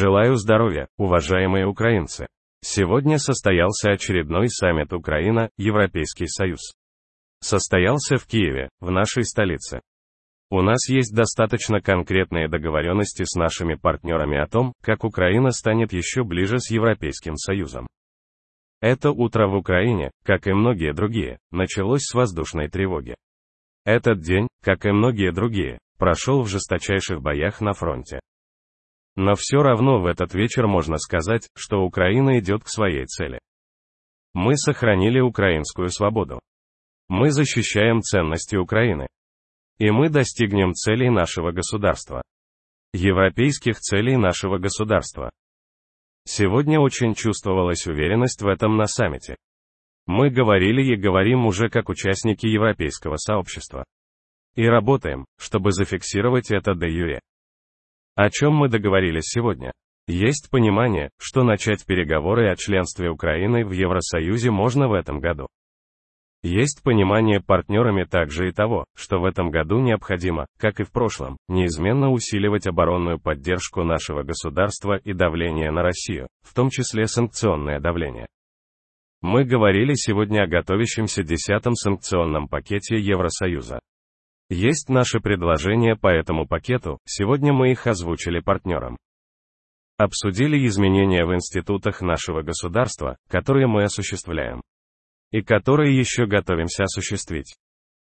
Желаю здоровья, уважаемые украинцы. Сегодня состоялся очередной саммит Украина-Европейский Союз. Состоялся в Киеве, в нашей столице. У нас есть достаточно конкретные договоренности с нашими партнерами о том, как Украина станет еще ближе с Европейским Союзом. Это утро в Украине, как и многие другие, началось с воздушной тревоги. Этот день, как и многие другие, прошел в жесточайших боях на фронте. Но все равно в этот вечер можно сказать, что Украина идет к своей цели. Мы сохранили украинскую свободу. Мы защищаем ценности Украины. И мы достигнем целей нашего государства. Европейских целей нашего государства. Сегодня очень чувствовалась уверенность в этом на саммите. Мы говорили и говорим уже как участники европейского сообщества. И работаем, чтобы зафиксировать это до юре. О чем мы договорились сегодня? Есть понимание, что начать переговоры о членстве Украины в Евросоюзе можно в этом году. Есть понимание партнерами также и того, что в этом году необходимо, как и в прошлом, неизменно усиливать оборонную поддержку нашего государства и давление на Россию, в том числе санкционное давление. Мы говорили сегодня о готовящемся десятом санкционном пакете Евросоюза. Есть наши предложения по этому пакету, сегодня мы их озвучили партнерам. Обсудили изменения в институтах нашего государства, которые мы осуществляем. И которые еще готовимся осуществить.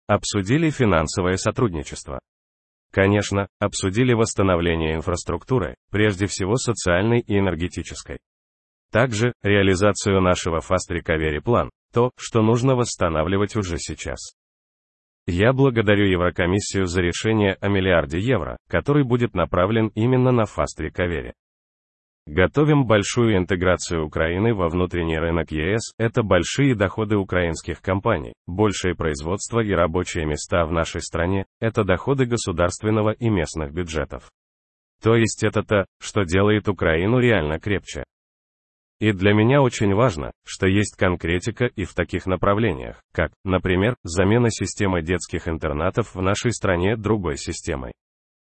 Обсудили финансовое сотрудничество. Конечно, обсудили восстановление инфраструктуры, прежде всего социальной и энергетической. Также, реализацию нашего Fast Recovery план, то, что нужно восстанавливать уже сейчас. Я благодарю Еврокомиссию за решение о миллиарде евро, который будет направлен именно на Recovery. Готовим большую интеграцию Украины во внутренний рынок ЕС, это большие доходы украинских компаний, большее производство и рабочие места в нашей стране, это доходы государственного и местных бюджетов. То есть это то, что делает Украину реально крепче. И для меня очень важно, что есть конкретика и в таких направлениях, как, например, замена системы детских интернатов в нашей стране другой системой.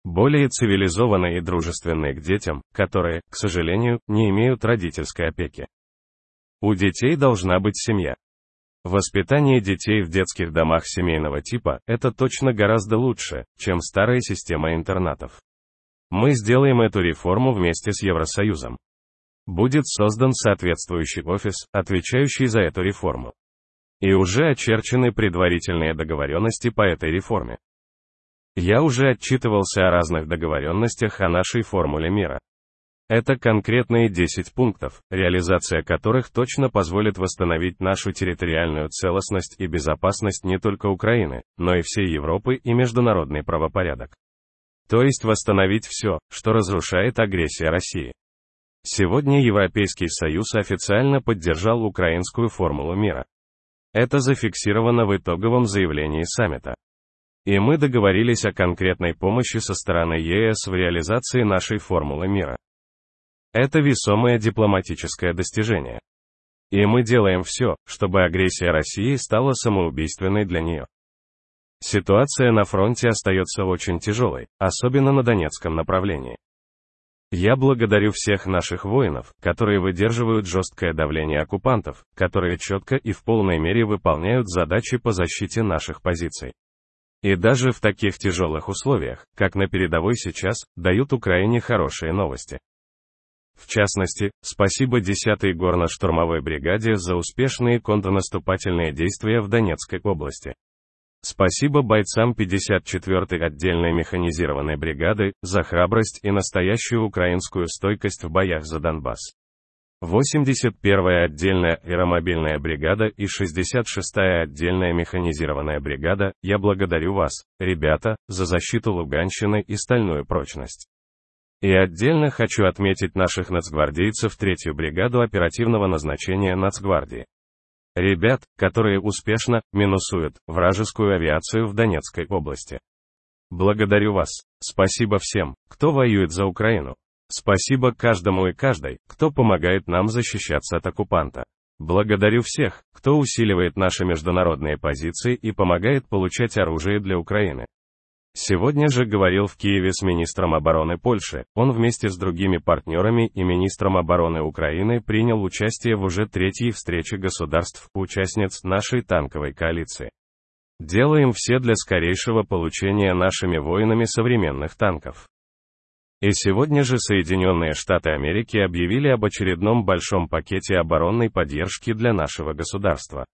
Более цивилизованной и дружественной к детям, которые, к сожалению, не имеют родительской опеки. У детей должна быть семья. Воспитание детей в детских домах семейного типа – это точно гораздо лучше, чем старая система интернатов. Мы сделаем эту реформу вместе с Евросоюзом. Будет создан соответствующий офис, отвечающий за эту реформу. И уже очерчены предварительные договоренности по этой реформе. Я уже отчитывался о разных договоренностях о нашей формуле мира. Это конкретные 10 пунктов, реализация которых точно позволит восстановить нашу территориальную целостность и безопасность не только Украины, но и всей Европы и международный правопорядок. То есть восстановить все, что разрушает агрессия России. Сегодня Европейский Союз официально поддержал украинскую формулу мира. Это зафиксировано в итоговом заявлении саммита. И мы договорились о конкретной помощи со стороны ЕС в реализации нашей формулы мира. Это весомое дипломатическое достижение. И мы делаем все, чтобы агрессия России стала самоубийственной для нее. Ситуация на фронте остается очень тяжелой, особенно на Донецком направлении. Я благодарю всех наших воинов, которые выдерживают жесткое давление оккупантов, которые четко и в полной мере выполняют задачи по защите наших позиций. И даже в таких тяжелых условиях, как на передовой сейчас, дают Украине хорошие новости. В частности, спасибо 10-й горно-штурмовой бригаде за успешные контрнаступательные действия в Донецкой области. Спасибо бойцам 54-й отдельной механизированной бригады за храбрость и настоящую украинскую стойкость в боях за Донбасс. 81-я отдельная аэромобильная бригада и 66-я отдельная механизированная бригада, я благодарю вас, ребята, за защиту Луганщины и стальную прочность. И отдельно хочу отметить наших нацгвардейцев 3-ю бригаду оперативного назначения Нацгвардии. Ребят, которые успешно минусуют вражескую авиацию в Донецкой области. Благодарю вас. Спасибо всем, кто воюет за Украину. Спасибо каждому и каждой, кто помогает нам защищаться от оккупанта. Благодарю всех, кто усиливает наши международные позиции и помогает получать оружие для Украины. Сегодня же говорил в Киеве с министром обороны Польши. Он вместе с другими партнерами и министром обороны Украины принял участие в уже третьей встрече государств-участниц нашей танковой коалиции. Делаем все для скорейшего получения нашими воинами современных танков. И сегодня же Соединенные Штаты Америки объявили об очередном большом пакете оборонной поддержки для нашего государства.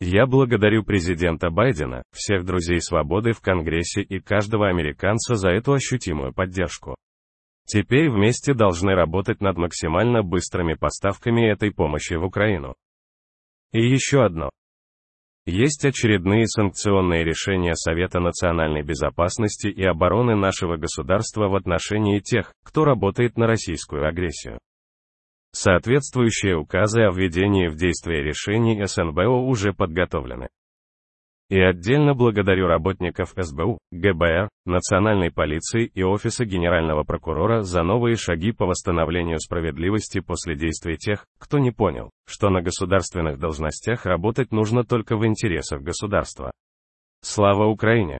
Я благодарю президента Байдена, всех друзей свободы в Конгрессе и каждого американца за эту ощутимую поддержку. Теперь вместе должны работать над максимально быстрыми поставками этой помощи в Украину. И еще одно. Есть очередные санкционные решения Совета национальной безопасности и обороны нашего государства в отношении тех, кто работает на российскую агрессию. Соответствующие указы о введении в действие решений СНБО уже подготовлены. И отдельно благодарю работников СБУ, ГБР, Национальной полиции и Офиса Генерального прокурора за новые шаги по восстановлению справедливости после действий тех, кто не понял, что на государственных должностях работать нужно только в интересах государства. Слава Украине!